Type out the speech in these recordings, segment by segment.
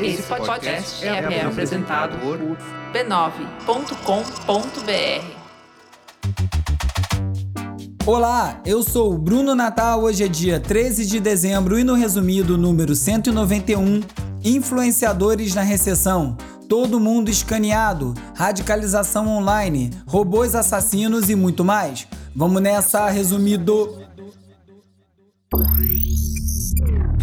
Esse podcast é, é apresentado por b9.com.br. Olá, eu sou o Bruno Natal. Hoje é dia 13 de dezembro e no resumido número 191, influenciadores na recessão. Todo mundo escaneado, radicalização online, robôs assassinos e muito mais. Vamos nessa, resumido.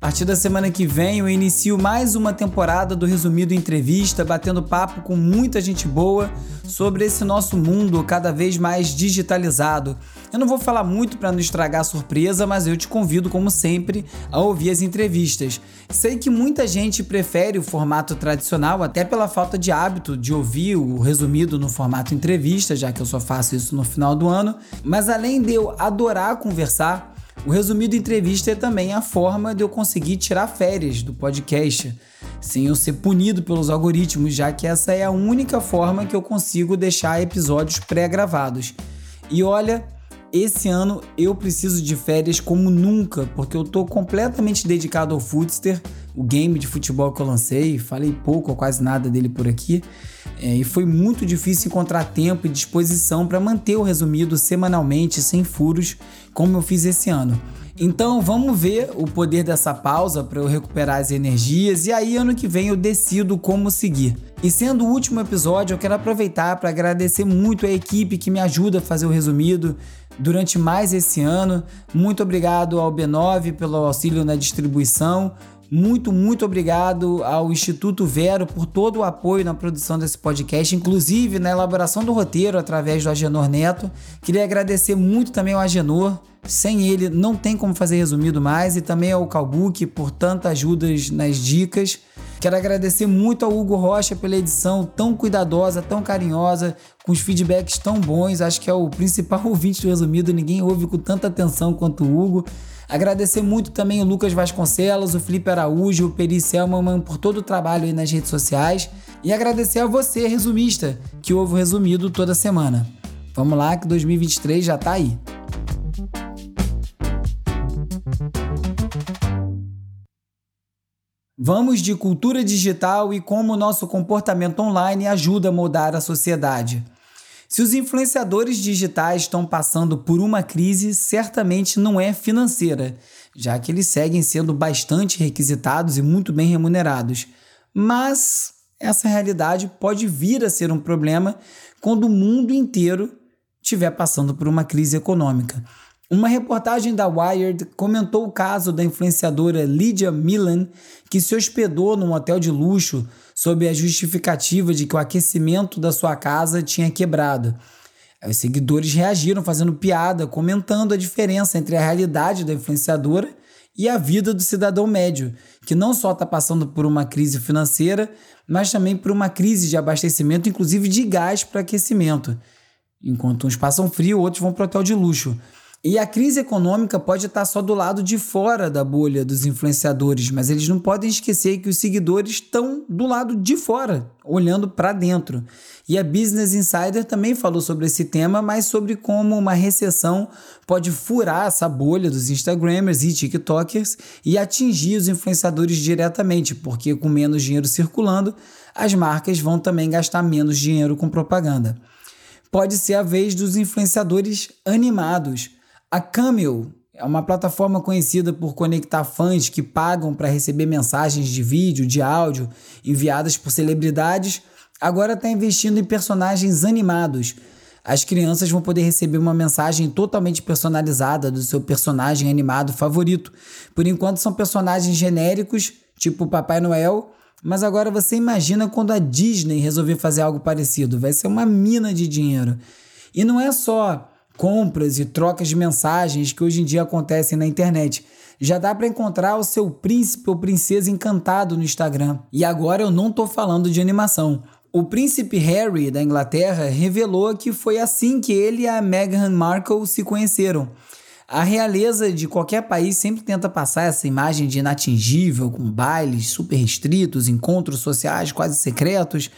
A partir da semana que vem eu inicio mais uma temporada do Resumido Entrevista, batendo papo com muita gente boa sobre esse nosso mundo cada vez mais digitalizado. Eu não vou falar muito para não estragar a surpresa, mas eu te convido, como sempre, a ouvir as entrevistas. Sei que muita gente prefere o formato tradicional, até pela falta de hábito de ouvir o resumido no formato entrevista, já que eu só faço isso no final do ano. Mas além de eu adorar conversar, o resumido entrevista é também a forma de eu conseguir tirar férias do podcast, sem eu ser punido pelos algoritmos, já que essa é a única forma que eu consigo deixar episódios pré-gravados. E olha, esse ano eu preciso de férias como nunca, porque eu tô completamente dedicado ao Footster, o game de futebol que eu lancei. Falei pouco ou quase nada dele por aqui. É, e foi muito difícil encontrar tempo e disposição para manter o resumido semanalmente, sem furos, como eu fiz esse ano. Então vamos ver o poder dessa pausa para eu recuperar as energias e aí ano que vem eu decido como seguir. E sendo o último episódio, eu quero aproveitar para agradecer muito a equipe que me ajuda a fazer o resumido durante mais esse ano. Muito obrigado ao B9 pelo auxílio na distribuição. Muito, muito obrigado ao Instituto Vero por todo o apoio na produção desse podcast, inclusive na elaboração do roteiro através do Agenor Neto. Queria agradecer muito também ao Agenor. Sem ele, não tem como fazer resumido mais, e também ao Calbook por tantas ajudas nas dicas. Quero agradecer muito ao Hugo Rocha pela edição tão cuidadosa, tão carinhosa, com os feedbacks tão bons. Acho que é o principal ouvinte do resumido, ninguém ouve com tanta atenção quanto o Hugo. Agradecer muito também o Lucas Vasconcelos, o Felipe Araújo, o Peri Selman por todo o trabalho aí nas redes sociais. E agradecer a você, resumista, que ouve o resumido toda semana. Vamos lá que 2023 já tá aí. Vamos de cultura digital e como nosso comportamento online ajuda a mudar a sociedade. Se os influenciadores digitais estão passando por uma crise, certamente não é financeira, já que eles seguem sendo bastante requisitados e muito bem remunerados. Mas essa realidade pode vir a ser um problema quando o mundo inteiro estiver passando por uma crise econômica. Uma reportagem da Wired comentou o caso da influenciadora Lydia Milan, que se hospedou num hotel de luxo sob a justificativa de que o aquecimento da sua casa tinha quebrado. Os seguidores reagiram fazendo piada, comentando a diferença entre a realidade da influenciadora e a vida do cidadão médio, que não só está passando por uma crise financeira, mas também por uma crise de abastecimento, inclusive de gás para aquecimento. Enquanto uns passam frio, outros vão para o hotel de luxo. E a crise econômica pode estar só do lado de fora da bolha dos influenciadores, mas eles não podem esquecer que os seguidores estão do lado de fora, olhando para dentro. E a Business Insider também falou sobre esse tema, mas sobre como uma recessão pode furar essa bolha dos Instagramers e TikTokers e atingir os influenciadores diretamente, porque com menos dinheiro circulando, as marcas vão também gastar menos dinheiro com propaganda. Pode ser a vez dos influenciadores animados a Camel é uma plataforma conhecida por conectar fãs que pagam para receber mensagens de vídeo, de áudio enviadas por celebridades. Agora está investindo em personagens animados. As crianças vão poder receber uma mensagem totalmente personalizada do seu personagem animado favorito. Por enquanto são personagens genéricos, tipo Papai Noel, mas agora você imagina quando a Disney resolver fazer algo parecido. Vai ser uma mina de dinheiro. E não é só compras e trocas de mensagens que hoje em dia acontecem na internet. já dá para encontrar o seu príncipe ou princesa encantado no Instagram. E agora eu não tô falando de animação. O príncipe Harry da Inglaterra revelou que foi assim que ele e a Meghan Markle se conheceram. A realeza de qualquer país sempre tenta passar essa imagem de inatingível, com bailes super restritos, encontros sociais quase secretos,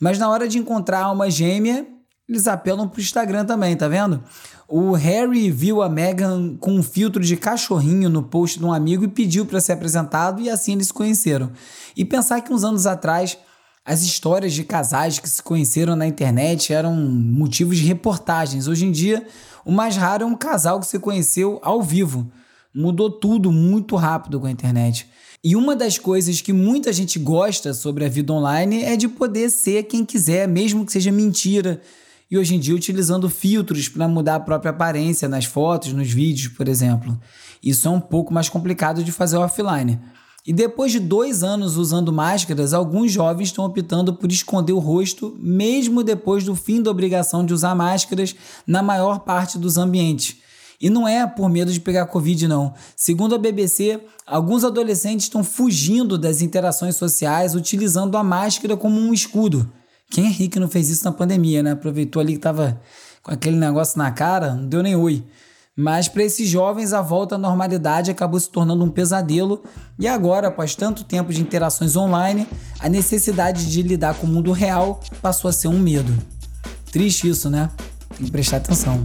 mas na hora de encontrar uma gêmea, eles apelam pro Instagram também, tá vendo? O Harry viu a Meghan com um filtro de cachorrinho no post de um amigo e pediu para ser apresentado e assim eles se conheceram. E pensar que uns anos atrás as histórias de casais que se conheceram na internet eram motivos de reportagens. Hoje em dia, o mais raro é um casal que se conheceu ao vivo. Mudou tudo muito rápido com a internet. E uma das coisas que muita gente gosta sobre a vida online é de poder ser quem quiser, mesmo que seja mentira, e hoje em dia utilizando filtros para mudar a própria aparência nas fotos, nos vídeos, por exemplo. Isso é um pouco mais complicado de fazer offline. E depois de dois anos usando máscaras, alguns jovens estão optando por esconder o rosto, mesmo depois do fim da obrigação de usar máscaras na maior parte dos ambientes. E não é por medo de pegar Covid, não. Segundo a BBC, alguns adolescentes estão fugindo das interações sociais utilizando a máscara como um escudo. Quem é rico não fez isso na pandemia, né? Aproveitou ali que tava com aquele negócio na cara, não deu nem oi. Mas para esses jovens, a volta à normalidade acabou se tornando um pesadelo, e agora, após tanto tempo de interações online, a necessidade de lidar com o mundo real passou a ser um medo. Triste isso, né? Tem que prestar atenção.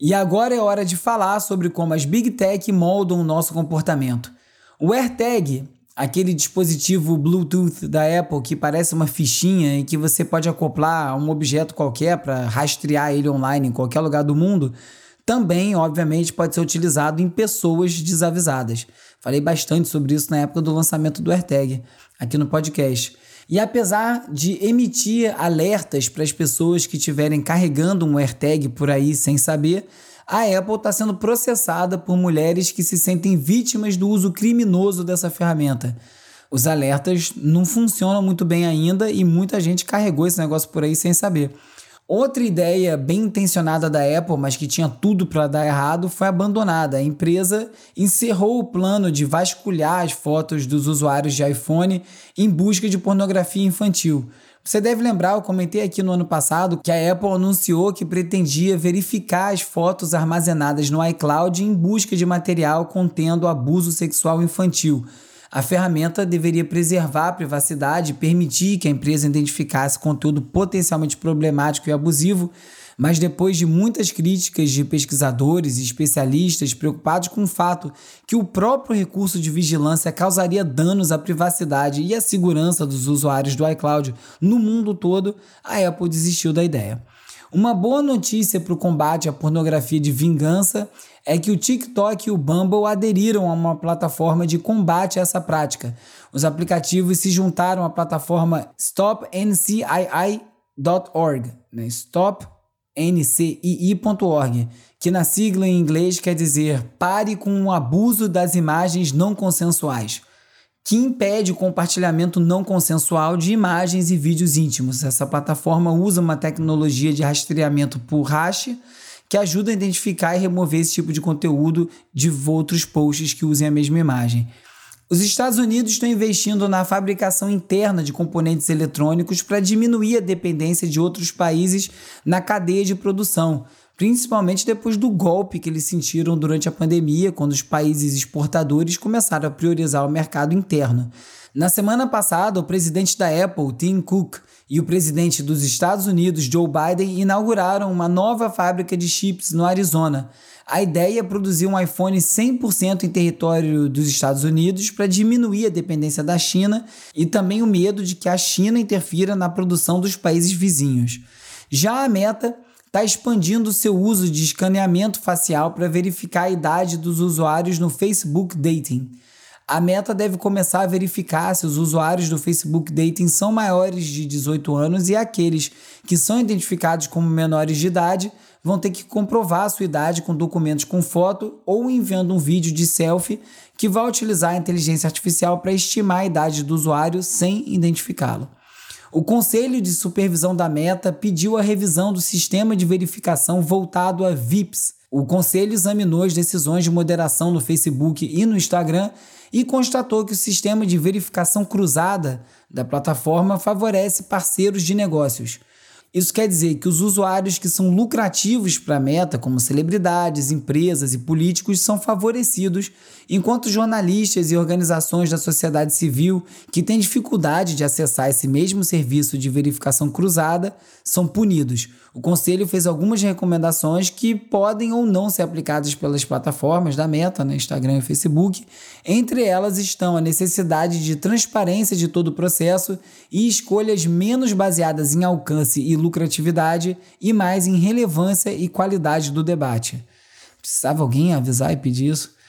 E agora é hora de falar sobre como as Big Tech moldam o nosso comportamento. O AirTag, aquele dispositivo Bluetooth da Apple que parece uma fichinha e que você pode acoplar a um objeto qualquer para rastrear ele online em qualquer lugar do mundo, também, obviamente, pode ser utilizado em pessoas desavisadas. Falei bastante sobre isso na época do lançamento do AirTag, aqui no podcast. E apesar de emitir alertas para as pessoas que estiverem carregando um AirTag por aí sem saber, a Apple está sendo processada por mulheres que se sentem vítimas do uso criminoso dessa ferramenta. Os alertas não funcionam muito bem ainda e muita gente carregou esse negócio por aí sem saber. Outra ideia bem intencionada da Apple, mas que tinha tudo para dar errado, foi abandonada. A empresa encerrou o plano de vasculhar as fotos dos usuários de iPhone em busca de pornografia infantil. Você deve lembrar, eu comentei aqui no ano passado que a Apple anunciou que pretendia verificar as fotos armazenadas no iCloud em busca de material contendo abuso sexual infantil. A ferramenta deveria preservar a privacidade e permitir que a empresa identificasse conteúdo potencialmente problemático e abusivo, mas depois de muitas críticas de pesquisadores e especialistas preocupados com o fato que o próprio recurso de vigilância causaria danos à privacidade e à segurança dos usuários do iCloud no mundo todo, a Apple desistiu da ideia. Uma boa notícia para o combate à pornografia de vingança é que o TikTok e o Bumble aderiram a uma plataforma de combate a essa prática. Os aplicativos se juntaram à plataforma StopNCII.org, né? Stop ncii.org, que na sigla em inglês quer dizer pare com o abuso das imagens não consensuais, que impede o compartilhamento não consensual de imagens e vídeos íntimos. Essa plataforma usa uma tecnologia de rastreamento por hash que ajuda a identificar e remover esse tipo de conteúdo de outros posts que usem a mesma imagem. Os Estados Unidos estão investindo na fabricação interna de componentes eletrônicos para diminuir a dependência de outros países na cadeia de produção, principalmente depois do golpe que eles sentiram durante a pandemia, quando os países exportadores começaram a priorizar o mercado interno. Na semana passada, o presidente da Apple, Tim Cook, e o presidente dos Estados Unidos, Joe Biden, inauguraram uma nova fábrica de chips no Arizona. A ideia é produzir um iPhone 100% em território dos Estados Unidos para diminuir a dependência da China e também o medo de que a China interfira na produção dos países vizinhos. Já a Meta está expandindo seu uso de escaneamento facial para verificar a idade dos usuários no Facebook Dating. A Meta deve começar a verificar se os usuários do Facebook Dating são maiores de 18 anos e aqueles que são identificados como menores de idade vão ter que comprovar a sua idade com documentos com foto ou enviando um vídeo de selfie que vai utilizar a inteligência artificial para estimar a idade do usuário sem identificá-lo. O Conselho de Supervisão da Meta pediu a revisão do sistema de verificação voltado a VIPs. O conselho examinou as decisões de moderação no Facebook e no Instagram e constatou que o sistema de verificação cruzada da plataforma favorece parceiros de negócios. Isso quer dizer que os usuários que são lucrativos para a meta, como celebridades, empresas e políticos, são favorecidos, enquanto jornalistas e organizações da sociedade civil que têm dificuldade de acessar esse mesmo serviço de verificação cruzada são punidos. O Conselho fez algumas recomendações que podem ou não ser aplicadas pelas plataformas da Meta, né, Instagram e Facebook. Entre elas estão a necessidade de transparência de todo o processo e escolhas menos baseadas em alcance e lucratividade e mais em relevância e qualidade do debate. Precisava alguém avisar e pedir isso?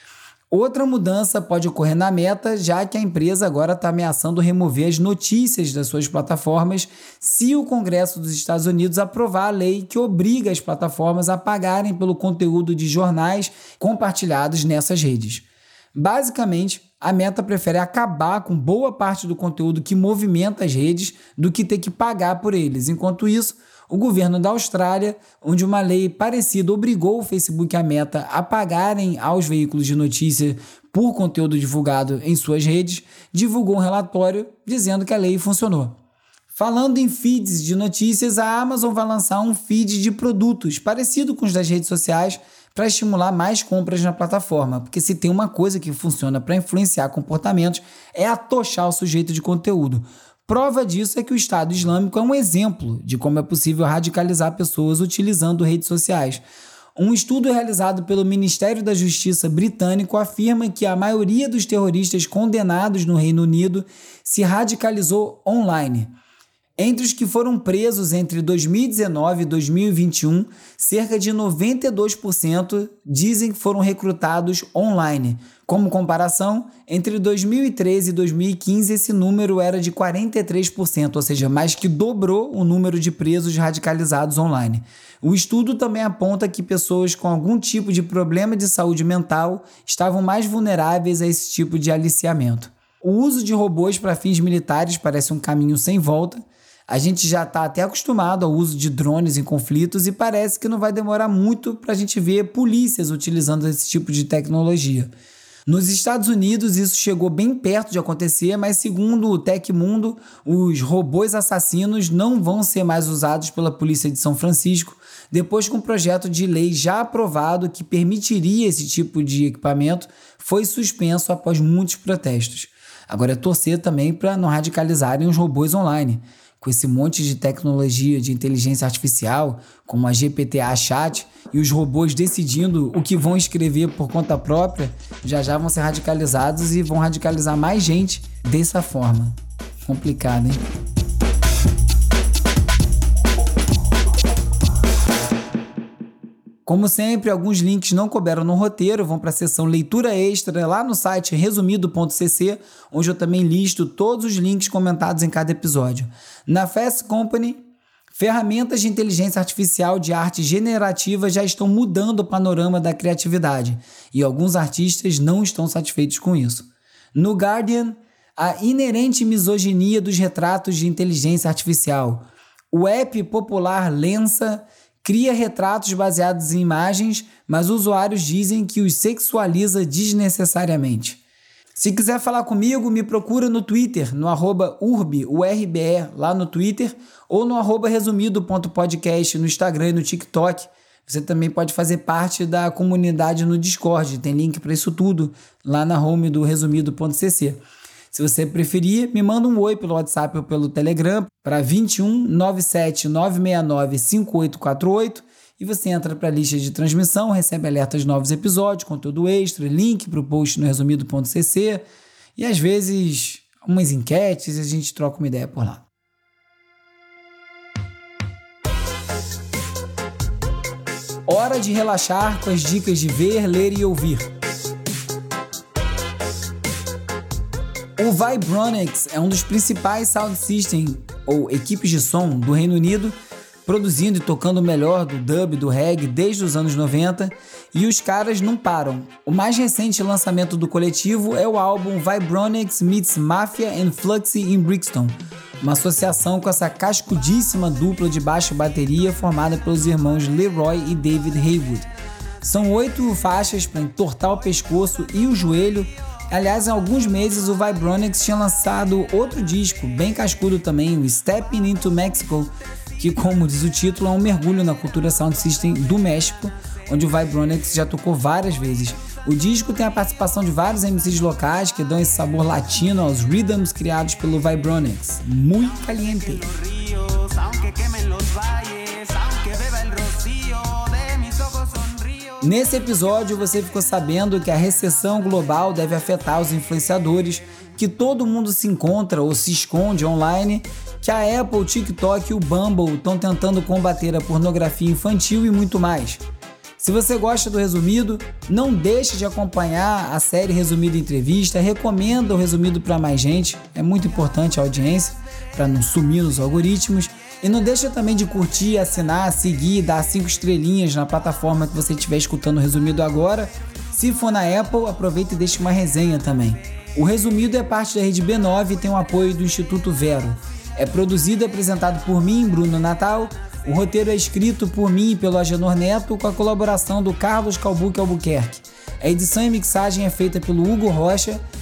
Outra mudança pode ocorrer na meta, já que a empresa agora está ameaçando remover as notícias das suas plataformas se o Congresso dos Estados Unidos aprovar a lei que obriga as plataformas a pagarem pelo conteúdo de jornais compartilhados nessas redes. Basicamente, a Meta prefere acabar com boa parte do conteúdo que movimenta as redes do que ter que pagar por eles. Enquanto isso, o governo da Austrália, onde uma lei parecida obrigou o Facebook e a Meta a pagarem aos veículos de notícia por conteúdo divulgado em suas redes, divulgou um relatório dizendo que a lei funcionou. Falando em feeds de notícias, a Amazon vai lançar um feed de produtos parecido com os das redes sociais para estimular mais compras na plataforma, porque se tem uma coisa que funciona para influenciar comportamentos é atochar o sujeito de conteúdo. Prova disso é que o Estado Islâmico é um exemplo de como é possível radicalizar pessoas utilizando redes sociais. Um estudo realizado pelo Ministério da Justiça britânico afirma que a maioria dos terroristas condenados no Reino Unido se radicalizou online. Entre os que foram presos entre 2019 e 2021, cerca de 92% dizem que foram recrutados online. Como comparação, entre 2013 e 2015 esse número era de 43%, ou seja, mais que dobrou o número de presos radicalizados online. O estudo também aponta que pessoas com algum tipo de problema de saúde mental estavam mais vulneráveis a esse tipo de aliciamento. O uso de robôs para fins militares parece um caminho sem volta a gente já está até acostumado ao uso de drones em conflitos e parece que não vai demorar muito para a gente ver polícias utilizando esse tipo de tecnologia. Nos Estados Unidos, isso chegou bem perto de acontecer, mas segundo o Tecmundo, os robôs assassinos não vão ser mais usados pela polícia de São Francisco, depois que um projeto de lei já aprovado que permitiria esse tipo de equipamento foi suspenso após muitos protestos. Agora é torcer também para não radicalizarem os robôs online com esse monte de tecnologia de inteligência artificial, como a GPTA Chat, e os robôs decidindo o que vão escrever por conta própria, já já vão ser radicalizados e vão radicalizar mais gente dessa forma. Complicado, hein? Como sempre, alguns links não couberam no roteiro, vão para a seção leitura extra lá no site resumido.cc, onde eu também listo todos os links comentados em cada episódio. Na Fast Company, ferramentas de inteligência artificial de arte generativa já estão mudando o panorama da criatividade e alguns artistas não estão satisfeitos com isso. No Guardian, a inerente misoginia dos retratos de inteligência artificial. O app popular Lensa cria retratos baseados em imagens, mas usuários dizem que os sexualiza desnecessariamente. Se quiser falar comigo, me procura no Twitter, no arroba urbe, URBE, lá no Twitter, ou no arroba resumido.podcast no Instagram e no TikTok. Você também pode fazer parte da comunidade no Discord, tem link para isso tudo lá na home do resumido.cc. Se você preferir, me manda um oi pelo WhatsApp ou pelo Telegram para 21 97 969 5848 e você entra para a lista de transmissão, recebe alertas de novos episódios, conteúdo extra, link para o post no resumido.cc e às vezes umas enquetes e a gente troca uma ideia por lá. Hora de relaxar com as dicas de ver, ler e ouvir. O Vibronics é um dos principais sound system ou equipes de som do Reino Unido, produzindo e tocando o melhor do dub do reggae desde os anos 90 e os caras não param. O mais recente lançamento do coletivo é o álbum Vibronix Meets Mafia and Fluxy in Brixton, uma associação com essa cascudíssima dupla de baixo bateria formada pelos irmãos Leroy e David Haywood. São oito faixas para entortar o pescoço e o joelho. Aliás, em alguns meses o Vibronix tinha lançado outro disco, bem cascudo também, o Stepping Into Mexico, que, como diz o título, é um mergulho na cultura sound system do México, onde o Vibronix já tocou várias vezes. O disco tem a participação de vários MCs locais que dão esse sabor latino aos rhythms criados pelo Vibronix. Muito caliente. Nesse episódio você ficou sabendo que a recessão global deve afetar os influenciadores, que todo mundo se encontra ou se esconde online, que a Apple, o TikTok e o Bumble estão tentando combater a pornografia infantil e muito mais. Se você gosta do resumido, não deixe de acompanhar a série Resumido Entrevista, recomenda o resumido para mais gente, é muito importante a audiência para não sumir nos algoritmos. E não deixa também de curtir, assinar, seguir, dar cinco estrelinhas na plataforma que você estiver escutando o resumido agora. Se for na Apple, aproveita e deixe uma resenha também. O resumido é parte da rede B9 e tem o apoio do Instituto Vero. É produzido e apresentado por mim, Bruno Natal. O roteiro é escrito por mim e pelo Agenor Neto, com a colaboração do Carlos Calbuque Albuquerque. A edição e mixagem é feita pelo Hugo Rocha